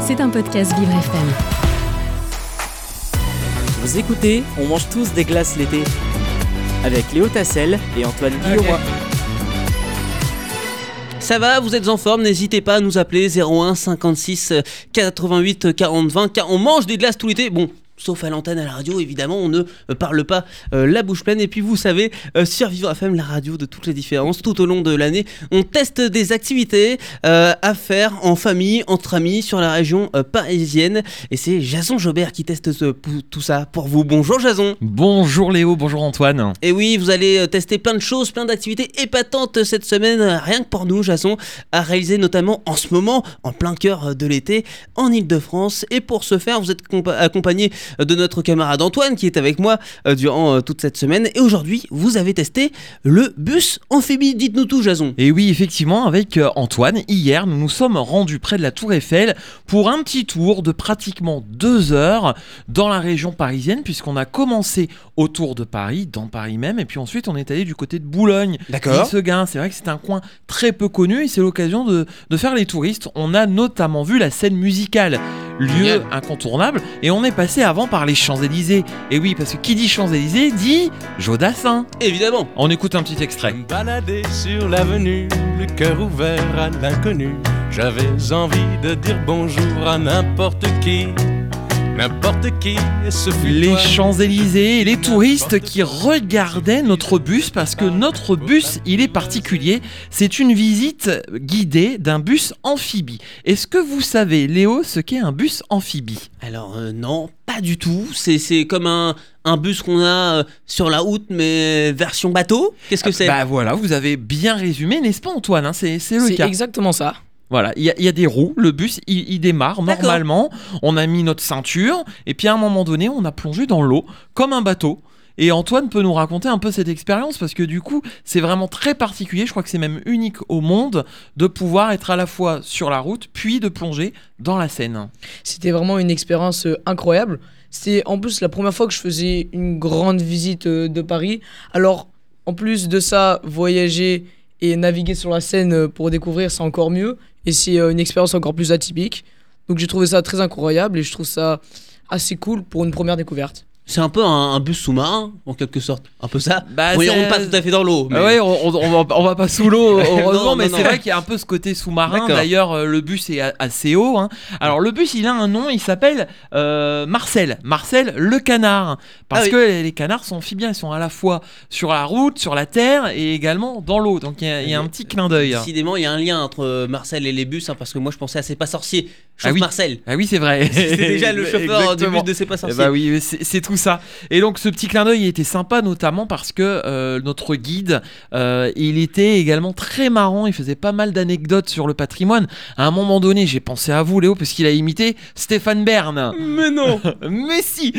C'est un podcast Vivre FM. Vous écoutez, on mange tous des glaces l'été. Avec Léo Tassel et Antoine Guilleroy. Ça va, vous êtes en forme, n'hésitez pas à nous appeler 01 56 88 40 20 car on mange des glaces tout l'été. Bon, sauf à l'antenne à la radio, évidemment, on ne euh, parle pas euh, la bouche pleine. Et puis vous savez, euh, sur Vivre FM, la radio de toutes les différences, tout au long de l'année, on teste des activités euh, à faire en famille, entre amis, sur la région parisienne. Et c'est Jason Jobert qui teste ce- tout ça pour vous. Bonjour Jason. Bonjour Léo, bonjour Antoine. Et oui, vous allez tester plein de choses, plein d'activités épatantes cette semaine, rien que pour nous, Jason, à réaliser notamment en ce moment, en plein cœur de l'été, en Ile-de-France. Et pour ce faire, vous êtes compa- accompagné de notre camarade Antoine qui est avec moi euh, durant euh, toute cette semaine. Et aujourd'hui, vous avez testé le bus amphibie. Dites-nous tout, Jason. Et oui, effectivement, avec euh, Antoine, hier, nous nous sommes rendus près de la Tour Eiffel pour un petit tour de pratiquement deux heures dans la région parisienne, puisqu'on a commencé autour de Paris, dans Paris même, et puis ensuite on est allé du côté de Boulogne. D'accord. Seguin, c'est vrai que c'est un coin très peu connu et c'est l'occasion de, de faire les touristes. On a notamment vu la scène musicale, lieu incontournable, et on est passé avant par les Champs-Élysées. Et oui, parce que qui dit Champs-Élysées dit Jodassin. Évidemment. On écoute un petit extrait. Sur l'avenue, le cœur ouvert à l'inconnu. J'avais envie de dire bonjour à n'importe qui, n'importe qui, ce fut Les. Champs-Élysées et les touristes qui regardaient notre bus parce que notre bus, il est particulier. C'est une visite guidée d'un bus amphibie. Est-ce que vous savez, Léo, ce qu'est un bus amphibie? Alors euh, non, pas du tout. C'est c'est comme un, un bus qu'on a euh, sur la route, mais version bateau? Qu'est-ce que c'est? Bah voilà, vous avez bien résumé, n'est-ce pas Antoine? Hein C'est c'est le C'est cas. exactement ça. Voilà, il y, a- il y a des roues, le bus il, il démarre normalement, on a mis notre ceinture, et puis à un moment donné, on a plongé dans l'eau comme un bateau. Et Antoine peut nous raconter un peu cette expérience parce que du coup, c'est vraiment très particulier, je crois que c'est même unique au monde de pouvoir être à la fois sur la route puis de plonger dans la Seine. C'était vraiment une expérience euh, incroyable. C'était en plus la première fois que je faisais une grande visite euh, de Paris. Alors, en plus de ça, voyager et naviguer sur la Seine euh, pour découvrir, c'est encore mieux. Et c'est euh, une expérience encore plus atypique. Donc j'ai trouvé ça très incroyable et je trouve ça assez cool pour une première découverte. C'est un peu un, un bus sous-marin, en quelque sorte. Un peu ça. Bah, on rentre pas tout à fait dans l'eau. mais- Ah ouais, on, on- on va, on va pas sous l'eau, heureusement, Non, mais c'est vrai qu'il y a un peu ce côté sous-marin. D'ailleurs, euh, le bus est assez haut. hein. Alors, le bus, il a un nom, il s'appelle euh, Marcel. Marcel le canard. Parce Ah oui. que les canards sont amphibiens, ils sont à la fois sur la route, sur la terre et également dans l'eau. Donc, il y, a- il y a un petit clin d'œil. Décidément, il y a un lien entre Marcel et les bus, hein, parce que moi je pensais à C'est pas sorcier. Chauffe Ah oui. Marcel. Ah oui, c'est vrai. C'était déjà le chauffeur du Exactement. bus de C'est pas Eh sorcier. bah oui, c'est c'est tout ça. Et donc ce petit clin d'œil était sympa, notamment parce que euh, notre guide, euh, il était également très marrant. Il faisait pas mal d'anecdotes sur le patrimoine. À un moment donné, j'ai pensé à vous, Léo, parce qu'il a imité Stéphane Bern. Mais non Mais si,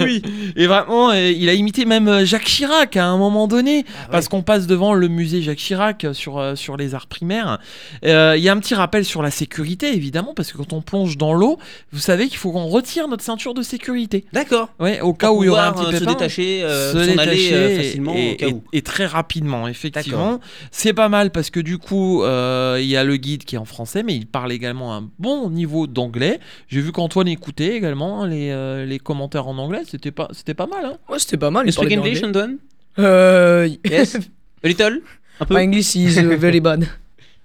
oui. Et vraiment, euh, il a imité même euh, Jacques Chirac à un moment donné, parce qu'on passe devant le musée Jacques Chirac euh, sur euh, sur les arts primaires. Euh, Il y a un petit rappel sur la sécurité, évidemment, parce que quand on plonge dans l'eau, vous savez qu'il faut qu'on retire notre ceinture de sécurité. D'accord. Ouais, au cas Pour où il y aura un petit euh, se pépin. détacher, euh, se aller détacher euh, et- facilement et, au cas et- où. et très rapidement, effectivement. C'est pas mal parce que du coup, euh, il y a le guide qui est en français, mais il parle également un bon niveau d'anglais. J'ai vu qu'Antoine écoutait également les, euh, les commentaires en anglais. C'était pas, c'était pas mal. Hein Ouais, c'était pas mal. You speak English, anglais. Antoine? Euh, Yes A little? Un peu? My English is uh, very bad.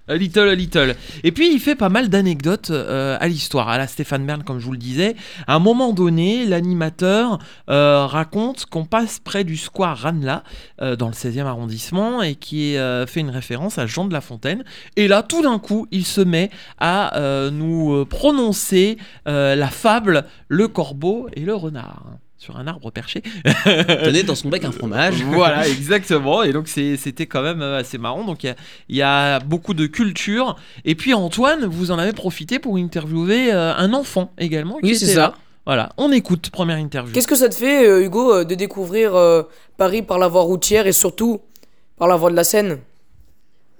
Little, little. Et puis il fait pas mal d'anecdotes euh, à l'histoire, à la Stéphane Bern, comme je vous le disais. À un moment donné, l'animateur euh, raconte qu'on passe près du square Ranelagh, euh, dans le 16e arrondissement, et qui fait une référence à Jean de La Fontaine. Et là, tout d'un coup, il se met à nous prononcer la fable Le corbeau et le renard sur un arbre perché. Tenez dans son bec un fromage. voilà, exactement. Et donc c'était quand même euh, assez marrant. Donc il y a- il y, a beaucoup de culture. Et puis Antoine, vous en avez profité pour interviewer euh, un enfant également. qui Oui, c'est ça. là. Voilà, on écoute première interview. Qu'est-ce que ça te fait, euh, Hugo, de découvrir euh, Paris par la voie routière et surtout par la voie de la Seine?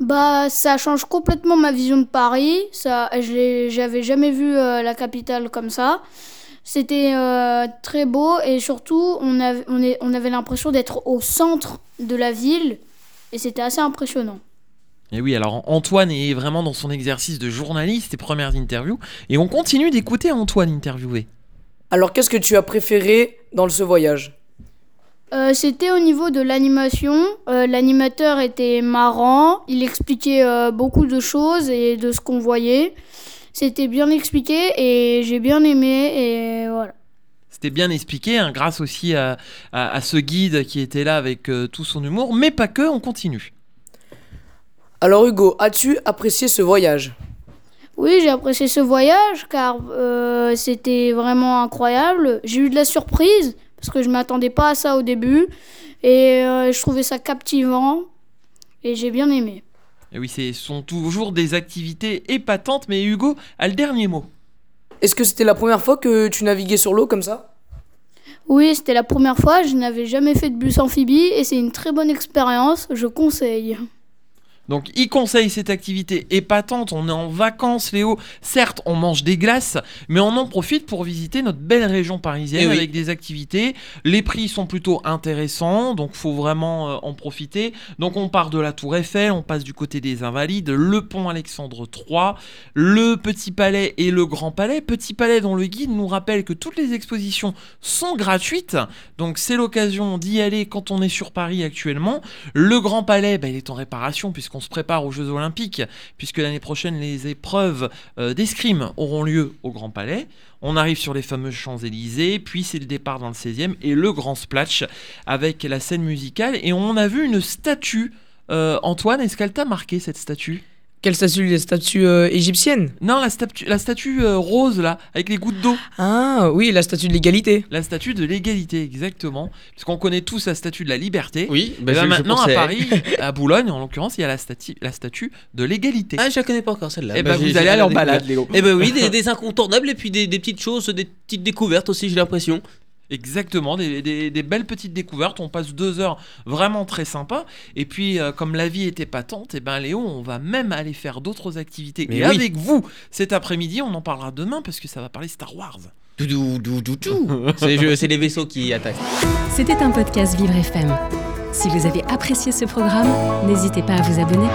Bah, ça change complètement ma vision de Paris. Ça, j'avais jamais vu euh, la capitale comme ça. C'était euh, très beau et surtout, on, avait- on, est- on avait l'impression d'être au centre de la ville et c'était assez impressionnant. Et oui, alors Antoine est vraiment dans son exercice de journaliste et premières interviews. Et on continue d'écouter Antoine interviewer. Alors, qu'est-ce que tu as préféré dans ce voyage? Euh, C'était au niveau de l'animation. Euh, L'animateur était marrant. Il expliquait euh, beaucoup de choses et de ce qu'on voyait. C'était bien expliqué et j'ai bien aimé et voilà. C'était bien expliqué, hein, grâce aussi à, à- à ce guide qui était là avec euh, tout son humour. Mais pas que, on continue. Alors, Hugo, as-tu apprécié ce voyage? Oui, j'ai apprécié ce voyage car euh, c'était vraiment incroyable. J'ai eu de la surprise parce que je m'attendais pas à ça au début et euh, je trouvais ça captivant et j'ai bien aimé. Et oui, ce sont toujours des activités épatantes, mais Hugo a le dernier mot. Est-ce que c'était la première fois que tu naviguais sur l'eau comme ça? Oui, c'était la première fois, je n'avais jamais fait de bus amphibie et c'est une très bonne expérience, je conseille. Donc, il conseille cette activité épatante. On est en vacances, Léo. Certes, on mange des glaces, mais on en profite pour visiter notre belle région parisienne Eh oui. avec des activités. Les prix sont plutôt intéressants, donc faut vraiment euh, en profiter. Donc, on part de la Tour Eiffel, on passe du côté des Invalides, le pont Alexandre III, le Petit Palais et le Grand Palais. Petit Palais dont le guide nous rappelle que toutes les expositions sont gratuites, donc c'est l'occasion d'y aller quand on est sur Paris actuellement. Le Grand Palais, bah, il est en réparation puisqu'on se prépare aux Jeux Olympiques, puisque l'année prochaine les épreuves euh, d'escrime auront lieu au Grand Palais. On arrive sur les fameux Champs-Élysées, puis c'est le départ dans le 16e et le Grand Splash avec la scène musicale. Et on a vu une statue. Euh, Antoine, est-ce qu'elle t'a marqué cette statue? Quelle statue? Les statues euh, égyptiennes? Non, la statue, la statue euh, rose là, avec les gouttes d'eau. Ah, oui, la statue de l'égalité. La statue de l'égalité, exactement. Puisqu'on connaît tous la statue de la liberté. Oui, bah, je- je maintenant pensais. à Paris, à Boulogne en l'occurrence, il y a la, statu- la statue de l'égalité. Ah, je la connais pas encore celle-là. Eh ben, j'ai- vous j'ai allez aller en balade, Léo. Eh ben oui, des, des incontournables et puis des, des petites choses, des petites découvertes aussi, j'ai l'impression. Exactement, des, des- des belles petites découvertes. On passe deux heures vraiment très sympa. Et puis, euh, comme la vie était patente, et ben Léo, on va même aller faire d'autres activités. Mais et oui. avec vous, cet après-midi, on en parlera demain parce que ça va parler Star Wars. Doudou, c'est les vaisseaux qui attaquent. C'était un podcast Vivre FM. Si vous avez apprécié ce programme, n'hésitez pas à vous abonner.